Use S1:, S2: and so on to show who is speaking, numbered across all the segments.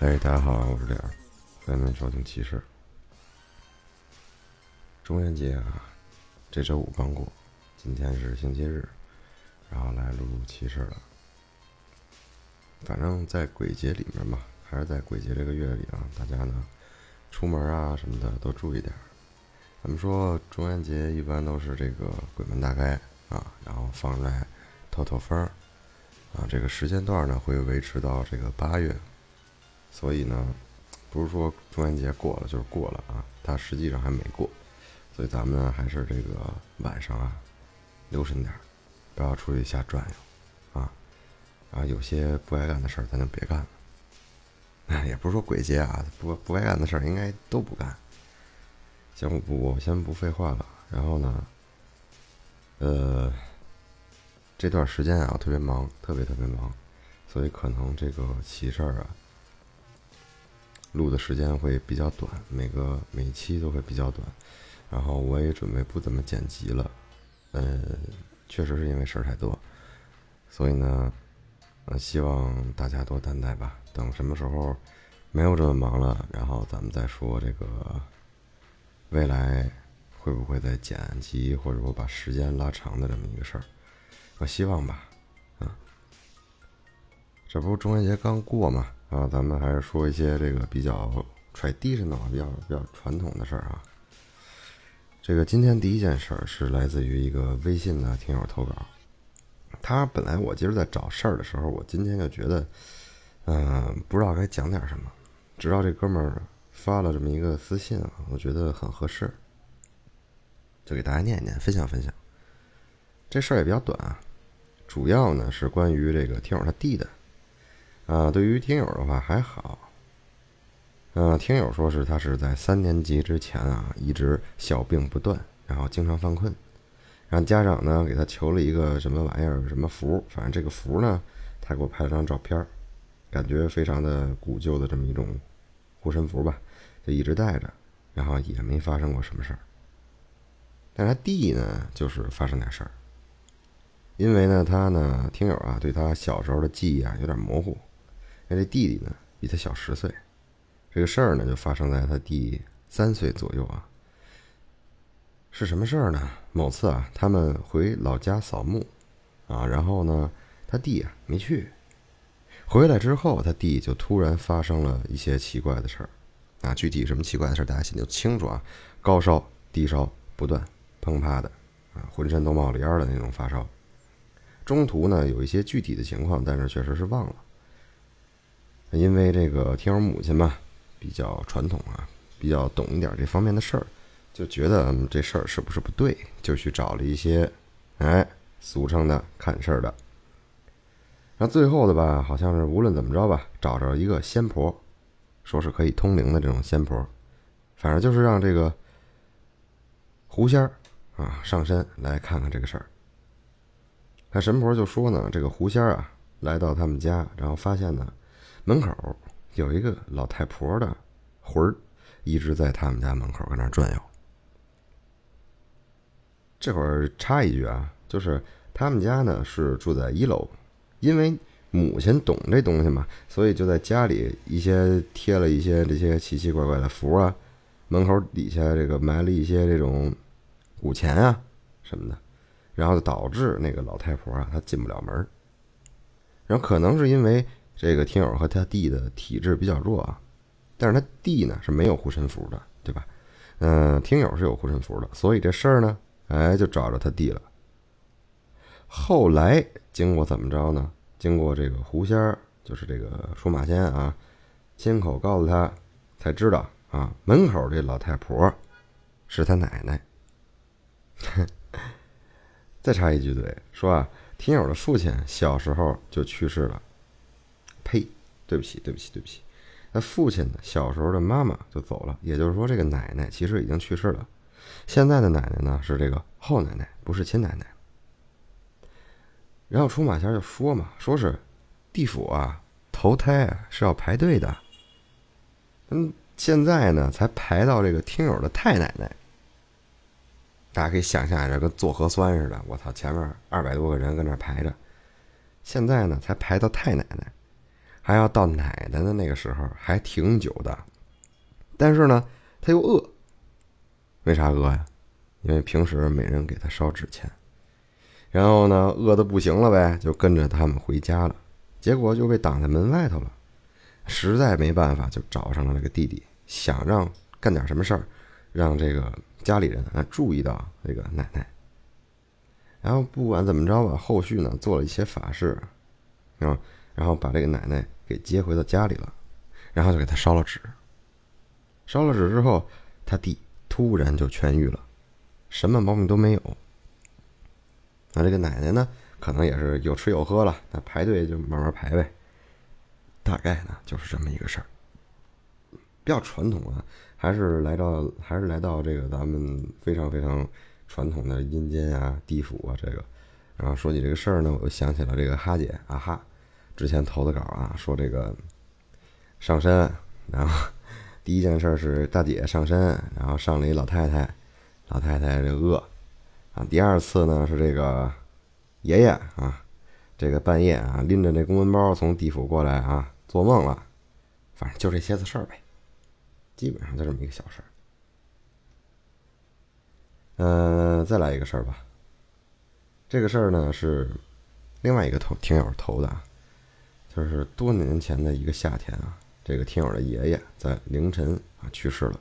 S1: 哎，大家好，我是脸儿，欢迎收听骑士。中元节啊，这周五刚过，今天是星期日，然后来录录骑士了。反正，在鬼节里面嘛，还是在鬼节这个月里啊，大家呢，出门啊什么的都注意点儿。咱们说中元节一般都是这个鬼门大开啊，然后放出来透透风儿啊，这个时间段呢会维持到这个八月。所以呢，不是说中元节过了就是过了啊，它实际上还没过，所以咱们还是这个晚上啊，留神点儿，不要出去瞎转悠啊，啊，有些不该干的事儿咱就别干了。也不是说鬼节啊，不不该干的事儿应该都不干。行，我我先不废话了。然后呢，呃，这段时间啊，特别忙，特别特别忙，所以可能这个奇事儿啊。录的时间会比较短，每个每期都会比较短，然后我也准备不怎么剪辑了，呃，确实是因为事儿太多，所以呢，呃，希望大家多担待吧。等什么时候没有这么忙了，然后咱们再说这个未来会不会再剪辑，或者说把时间拉长的这么一个事儿，我希望吧，啊，这不是中元节刚过吗？啊，咱们还是说一些这个比较 traditional、比较比较传统的事儿啊。这个今天第一件事儿是来自于一个微信的听友投稿。他本来我今儿在找事儿的时候，我今天就觉得，嗯，不知道该讲点什么。直到这哥们儿发了这么一个私信啊，我觉得很合适，就给大家念一念，分享分享。这事儿也比较短啊，主要呢是关于这个听友他弟的。啊，对于听友的话还好。嗯，听友说是他是在三年级之前啊，一直小病不断，然后经常犯困，然后家长呢给他求了一个什么玩意儿，什么符，反正这个符呢，他给我拍了张照片，感觉非常的古旧的这么一种护身符吧，就一直带着，然后也没发生过什么事儿。但他弟呢，就是发生点事儿，因为呢，他呢，听友啊，对他小时候的记忆啊有点模糊。那这弟弟呢，比他小十岁，这个事儿呢就发生在他弟三岁左右啊。是什么事儿呢？某次啊，他们回老家扫墓，啊，然后呢，他弟啊没去，回来之后，他弟就突然发生了一些奇怪的事儿，啊，具体什么奇怪的事儿，大家心里就清楚啊，高烧、低烧不断，砰啪的，啊，浑身都冒了烟的那种发烧。中途呢，有一些具体的情况，但是确实是忘了。因为这个听友母亲嘛，比较传统啊，比较懂一点这方面的事儿，就觉得这事儿是不是不对，就去找了一些，哎，俗称的看事儿的。那最后的吧，好像是无论怎么着吧，找着一个仙婆，说是可以通灵的这种仙婆，反正就是让这个狐仙儿啊上身来看看这个事儿。那神婆就说呢，这个狐仙儿啊来到他们家，然后发现呢。门口有一个老太婆的魂儿，一直在他们家门口搁那转悠。这会儿插一句啊，就是他们家呢是住在一楼，因为母亲懂这东西嘛，所以就在家里一些贴了一些这些奇奇怪怪的符啊，门口底下这个埋了一些这种古钱啊什么的，然后导致那个老太婆啊她进不了门，然后可能是因为。这个听友和他弟的体质比较弱啊，但是他弟呢是没有护身符的，对吧？嗯，听友是有护身符的，所以这事儿呢，哎，就找着他弟了。后来经过怎么着呢？经过这个狐仙儿，就是这个出马仙啊，亲口告诉他，才知道啊，门口这老太婆是他奶奶。再插一句嘴，说啊，听友的父亲小时候就去世了。对不起，对不起，对不起。那父亲呢？小时候的妈妈就走了，也就是说，这个奶奶其实已经去世了。现在的奶奶呢，是这个后奶奶，不是亲奶奶。然后出马仙就说嘛，说是地府啊，投胎啊是要排队的。嗯，现在呢才排到这个听友的太奶奶。大家可以想象一下，跟做核酸似的。我操，前面二百多个人跟那排着，现在呢才排到太奶奶。还要到奶奶的那个时候还挺久的。但是呢，他又饿。为啥饿呀？因为平时没人给他烧纸钱。然后呢，饿的不行了呗，就跟着他们回家了。结果就被挡在门外头了。实在没办法，就找上了那个弟弟，想让干点什么事儿，让这个家里人啊注意到这个奶奶。然后不管怎么着吧，后续呢做了一些法事，啊，然后把这个奶奶给接回到家里了，然后就给他烧了纸。烧了纸之后，他弟突然就痊愈了，什么毛病都没有。那这个奶奶呢，可能也是有吃有喝了，那排队就慢慢排呗。大概呢就是这么一个事儿，比较传统啊，还是来到还是来到这个咱们非常非常传统的阴间啊、地府啊这个。然后说起这个事儿呢，我就想起了这个哈姐啊哈，之前投的稿啊，说这个上山，然后 第一件事是大姐上山，然后上了一老太太，老太太这饿啊。第二次呢是这个爷爷啊。这个半夜啊，拎着那公文包从地府过来啊，做梦了，反正就这些子事儿呗，基本上就这么一个小事儿。嗯，再来一个事儿吧。这个事儿呢是另外一个投听友投的啊，就是多年前的一个夏天啊，这个听友的爷爷在凌晨啊去世了。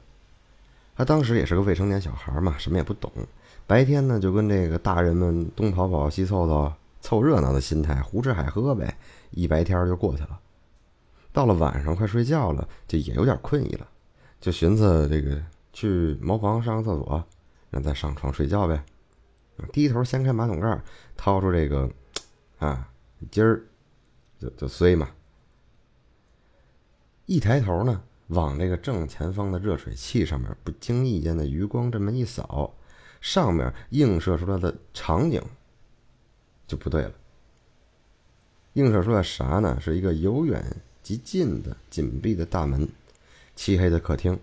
S1: 他当时也是个未成年小孩嘛，什么也不懂，白天呢就跟这个大人们东跑跑西凑凑。凑热闹的心态，胡吃海喝呗，一白天就过去了。到了晚上快睡觉了，就也有点困意了，就寻思这个去茅房上个厕所，然后再上床睡觉呗。低头掀开马桶盖，掏出这个啊今儿就就碎嘛。一抬头呢，往这个正前方的热水器上面不经意间的余光这么一扫，上面映射出来的场景。就不对了。映射出来啥呢？是一个由远及近的紧闭的大门，漆黑的客厅，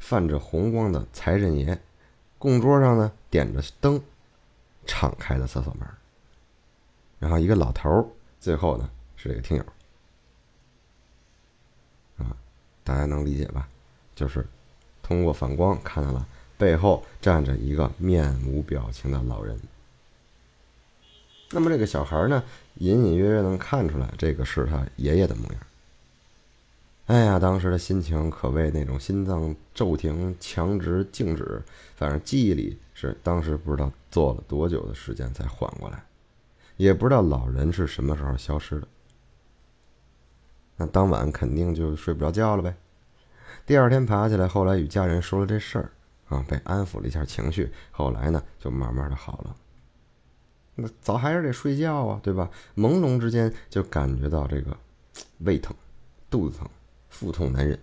S1: 泛着红光的财神爷，供桌上呢点着灯，敞开的厕所门。然后一个老头，最后呢是这个听友。啊，大家能理解吧？就是通过反光看到了背后站着一个面无表情的老人。那么这个小孩呢，隐隐约约能看出来，这个是他爷爷的模样。哎呀，当时的心情可谓那种心脏骤停、强直、静止，反正记忆里是当时不知道坐了多久的时间才缓过来，也不知道老人是什么时候消失的。那当晚肯定就睡不着觉了呗。第二天爬起来，后来与家人说了这事儿，啊，被安抚了一下情绪，后来呢就慢慢的好了。那早还是得睡觉啊，对吧？朦胧之间就感觉到这个胃疼、肚子疼、腹痛难忍，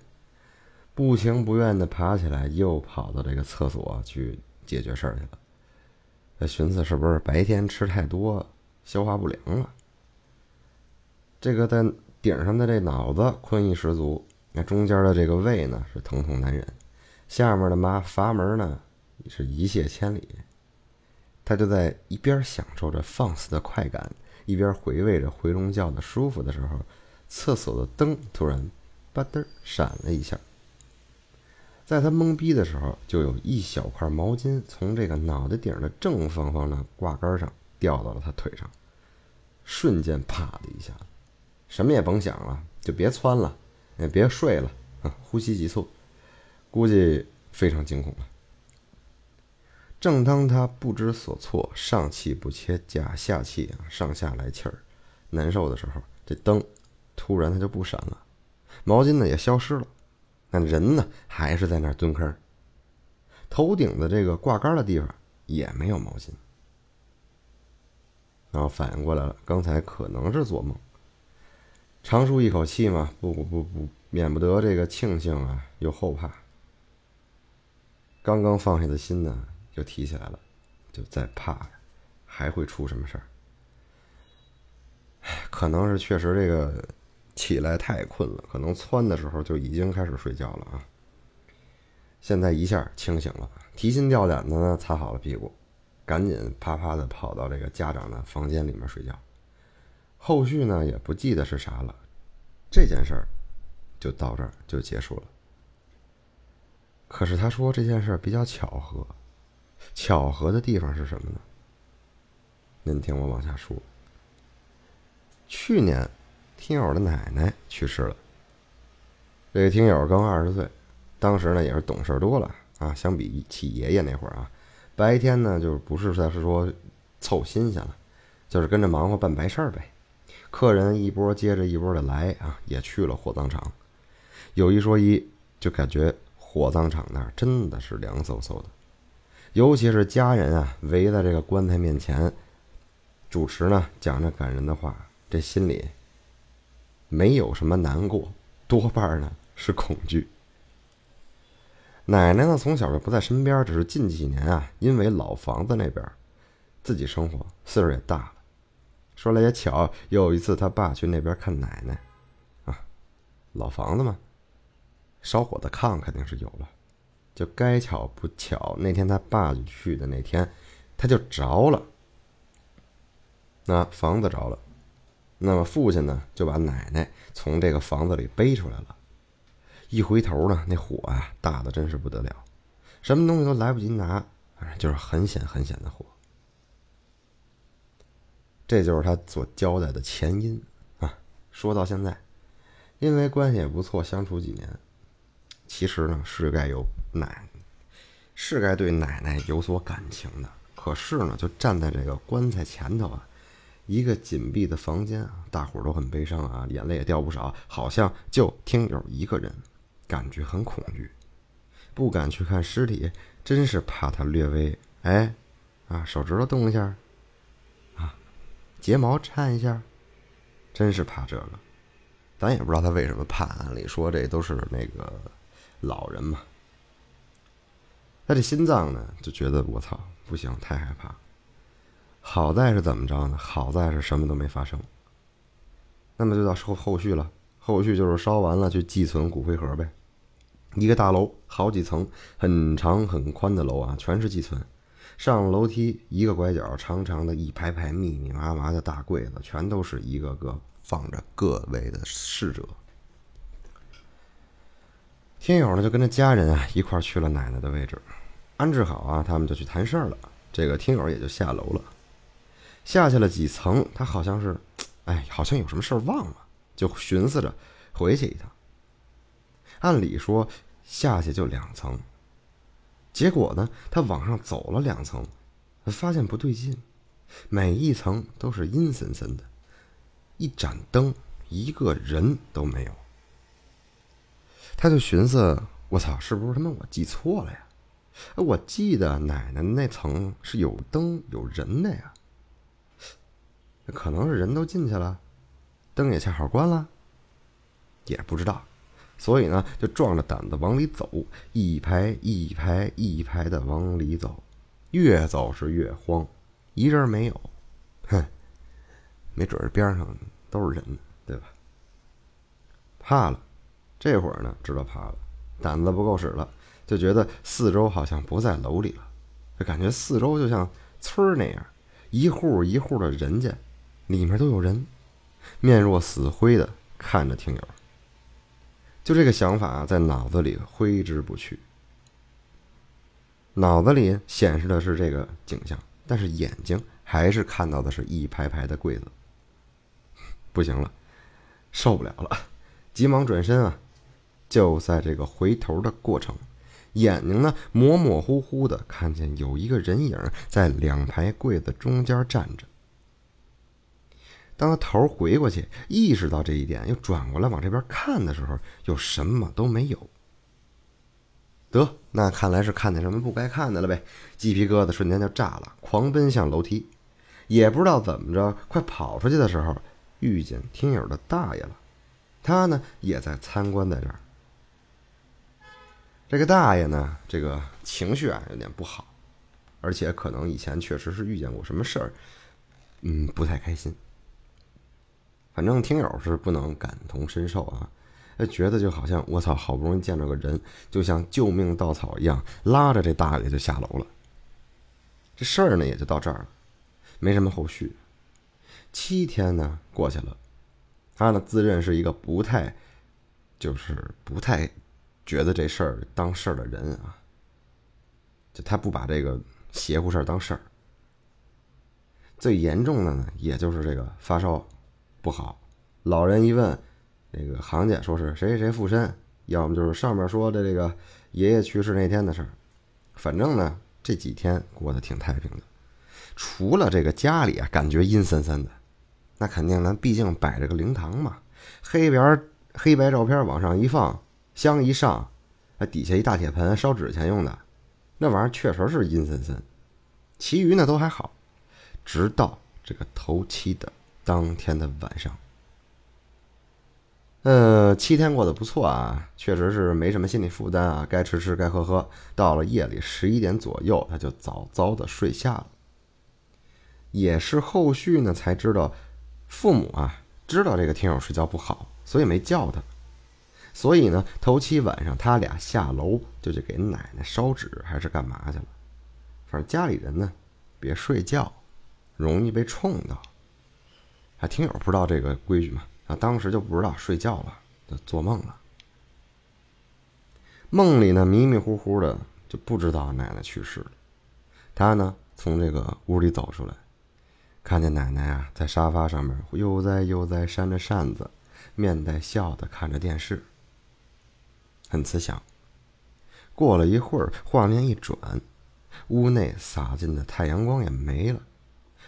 S1: 不情不愿的爬起来，又跑到这个厕所去解决事儿去了。他寻思是不是白天吃太多，消化不良了？这个在顶上的这脑子困意十足，那中间的这个胃呢是疼痛难忍，下面的麻阀门呢是一泻千里。他就在一边享受着放肆的快感，一边回味着回笼觉的舒服的时候，厕所的灯突然“吧嘚”闪了一下。在他懵逼的时候，就有一小块毛巾从这个脑袋顶的正方方的挂杆上掉到了他腿上，瞬间啪的一下，什么也甭想了，就别窜了，也别睡了啊！呼吸急促，估计非常惊恐了。正当他不知所措，上气不接下下气啊，上下来气儿，难受的时候，这灯突然它就不闪了，毛巾呢也消失了，那人呢还是在那儿蹲坑，头顶的这个挂杆的地方也没有毛巾，然后反应过来了，刚才可能是做梦，长舒一口气嘛，不不不不，免不得这个庆幸啊，又后怕，刚刚放下的心呢。就提起来了，就再怕，还会出什么事儿？可能是确实这个起来太困了，可能窜的时候就已经开始睡觉了啊。现在一下清醒了，提心吊胆的呢，擦好了屁股，赶紧啪啪的跑到这个家长的房间里面睡觉。后续呢也不记得是啥了，这件事儿就到这儿就结束了。可是他说这件事儿比较巧合，巧合的地方是什么呢？您听我往下说。去年，听友的奶奶去世了。这个听友刚二十岁，当时呢也是懂事多了啊。相比起爷爷那会儿啊，白天呢就是不是在是说凑新鲜了，就是跟着忙活办白事儿呗。客人一波接着一波的来啊，也去了火葬场。有一说一，就感觉火葬场那儿真的是凉飕飕的，尤其是家人啊围在这个棺材面前，主持呢讲着感人的话，这心里没有什么难过，多半呢是恐惧。奶奶呢从小就不在身边，只是近几年啊，因为老房子那边自己生活，岁数也大。说来也巧，有一次他爸去那边看奶奶，啊，老房子嘛，烧火的炕肯定是有了，就该巧不巧，那天他爸去的那天，他就着了，那房子着了，那么父亲呢就把奶奶从这个房子里背出来了，一回头呢，那火啊大的真是不得了，什么东西都来不及拿，反正就是很险很险的火。这就是他所交代的前因啊。说到现在，因为关系也不错，相处几年，其实呢是该有奶，是该对奶奶有所感情的。可是呢，就站在这个棺材前头啊，一个紧闭的房间啊，大伙儿都很悲伤啊，眼泪也掉不少，好像就听友一个人，感觉很恐惧，不敢去看尸体，真是怕他略微哎啊手指头动一下。睫毛颤一下，真是怕这个。咱也不知道他为什么怕。按理说这都是那个老人嘛。他这心脏呢，就觉得我操，不行，太害怕。好在是怎么着呢？好在是什么都没发生。那么就到后后续了，后续就是烧完了去寄存骨灰盒呗。一个大楼，好几层，很长很宽的楼啊，全是寄存。上楼梯，一个拐角，长长的一排排密密麻麻的大柜子，全都是一个个放着各位的逝者。听友呢就跟着家人啊一块去了奶奶的位置，安置好啊，他们就去谈事儿了。这个听友也就下楼了，下去了几层，他好像是，哎，好像有什么事儿忘了，就寻思着回去一趟。按理说下去就两层。结果呢，他往上走了两层，发现不对劲，每一层都是阴森森的，一盏灯，一个人都没有。他就寻思：我操，是不是他妈我记错了呀？我记得奶奶那层是有灯有人的呀，可能是人都进去了，灯也恰好关了，也不知道。所以呢，就壮着胆子往里走，一排一排一排的往里走，越走是越慌，一人没有，哼，没准儿边上都是人，对吧？怕了，这会儿呢知道怕了，胆子不够使了，就觉得四周好像不在楼里了，就感觉四周就像村儿那样，一户一户的人家，里面都有人，面若死灰的看着听友。就这个想法在脑子里挥之不去，脑子里显示的是这个景象，但是眼睛还是看到的是一排排的柜子。不行了，受不了了，急忙转身啊！就在这个回头的过程，眼睛呢模模糊糊的看见有一个人影在两排柜子中间站着。当他头回过去，意识到这一点，又转过来往这边看的时候，又什么都没有。得，那看来是看见什么不该看的了呗，鸡皮疙瘩瞬间就炸了，狂奔向楼梯。也不知道怎么着，快跑出去的时候，遇见听友的大爷了。他呢，也在参观在这儿。这个大爷呢，这个情绪啊有点不好，而且可能以前确实是遇见过什么事儿，嗯，不太开心。反正听友是不能感同身受啊，觉得就好像我操，好不容易见着个人，就像救命稻草一样，拉着这大爷就下楼了。这事儿呢也就到这儿了，没什么后续。七天呢过去了，他呢自认是一个不太，就是不太觉得这事儿当事儿的人啊。就他不把这个邪乎事儿当事儿。最严重的呢，也就是这个发烧不好，老人一问，那个行家说是谁谁谁附身，要么就是上面说的这个爷爷去世那天的事儿。反正呢，这几天过得挺太平的，除了这个家里啊，感觉阴森森的。那肯定，咱毕竟摆着个灵堂嘛，黑边黑白照片往上一放，香一上，啊，底下一大铁盆烧纸钱用的，那玩意儿确实是阴森森。其余呢都还好，直到这个头七的当天的晚上，呃，七天过得不错啊，确实是没什么心理负担啊，该吃吃，该喝喝。到了夜里十一点左右，他就早早的睡下了。也是后续呢才知道。父母啊，知道这个听友睡觉不好，所以没叫他。所以呢，头七晚上他俩下楼就去给奶奶烧纸，还是干嘛去了？反正家里人呢，别睡觉，容易被冲到。还听友不知道这个规矩嘛？啊，当时就不知道睡觉了，就做梦了。梦里呢，迷迷糊糊的就不知道奶奶去世了。他呢，从这个屋里走出来。看见奶奶啊，在沙发上面悠哉悠哉扇着扇子，面带笑的看着电视，很慈祥。过了一会儿，画面一转，屋内洒进的太阳光也没了，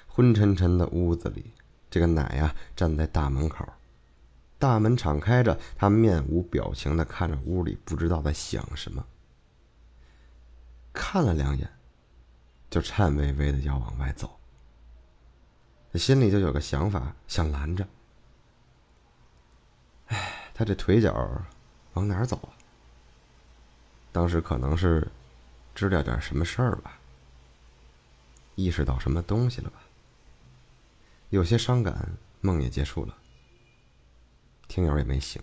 S1: 昏沉沉的屋子里，这个奶呀站在大门口，大门敞开着，她面无表情的看着屋里，不知道在想什么。看了两眼，就颤巍巍的要往外走。心里就有个想法，想拦着。哎，他这腿脚往哪走啊？当时可能是知道点什么事儿吧，意识到什么东西了吧，有些伤感，梦也结束了，听友也没醒，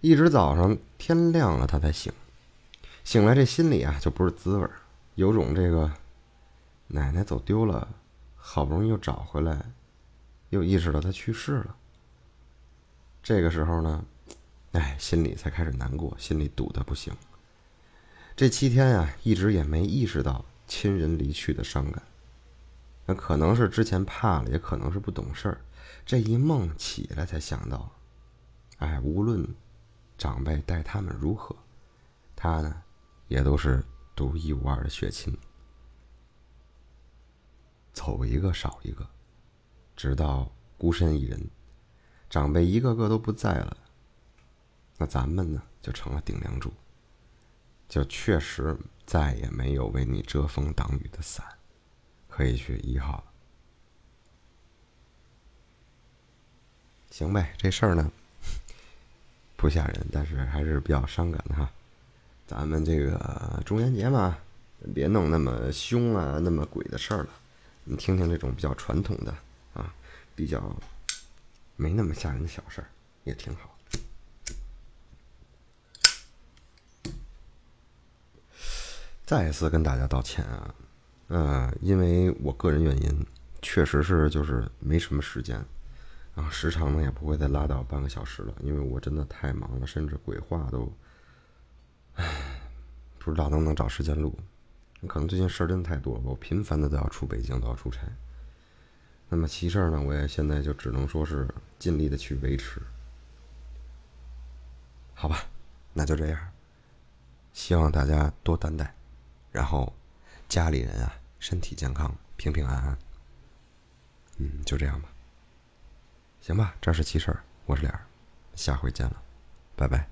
S1: 一直早上天亮了他才醒，醒来这心里啊就不是滋味，有种这个。奶奶走丢了，好不容易又找回来，又意识到她去世了。这个时候呢，哎，心里才开始难过，心里堵得不行。这七天呀，一直也没意识到亲人离去的伤感。那可能是之前怕了，也可能是不懂事儿。这一梦起来才想到，哎，无论长辈待他们如何，他呢，也都是独一无二的血亲。走一个少一个，直到孤身一人，长辈一个个都不在了，那咱们呢就成了顶梁柱，就确实再也没有为你遮风挡雨的伞，可以去一号了。行呗，这事儿呢不吓人，但是还是比较伤感的哈。咱们这个中元节嘛，别弄那么凶啊，那么鬼的事儿了。你听听这种比较传统的啊，比较没那么吓人的小事儿，也挺好。再一次跟大家道歉啊，呃，因为我个人原因，确实是就是没什么时间，啊，时长呢也不会再拉到半个小时了，因为我真的太忙了，甚至鬼话都，唉，不知道能不能找时间录。可能最近事儿真的太多，我频繁的都要出北京，都要出差。那么其事儿呢，我也现在就只能说是尽力的去维持。好吧，那就这样。希望大家多担待，然后家里人啊身体健康，平平安安。嗯，就这样吧。行吧，这是奇事儿，我是脸儿，下回见了，拜拜。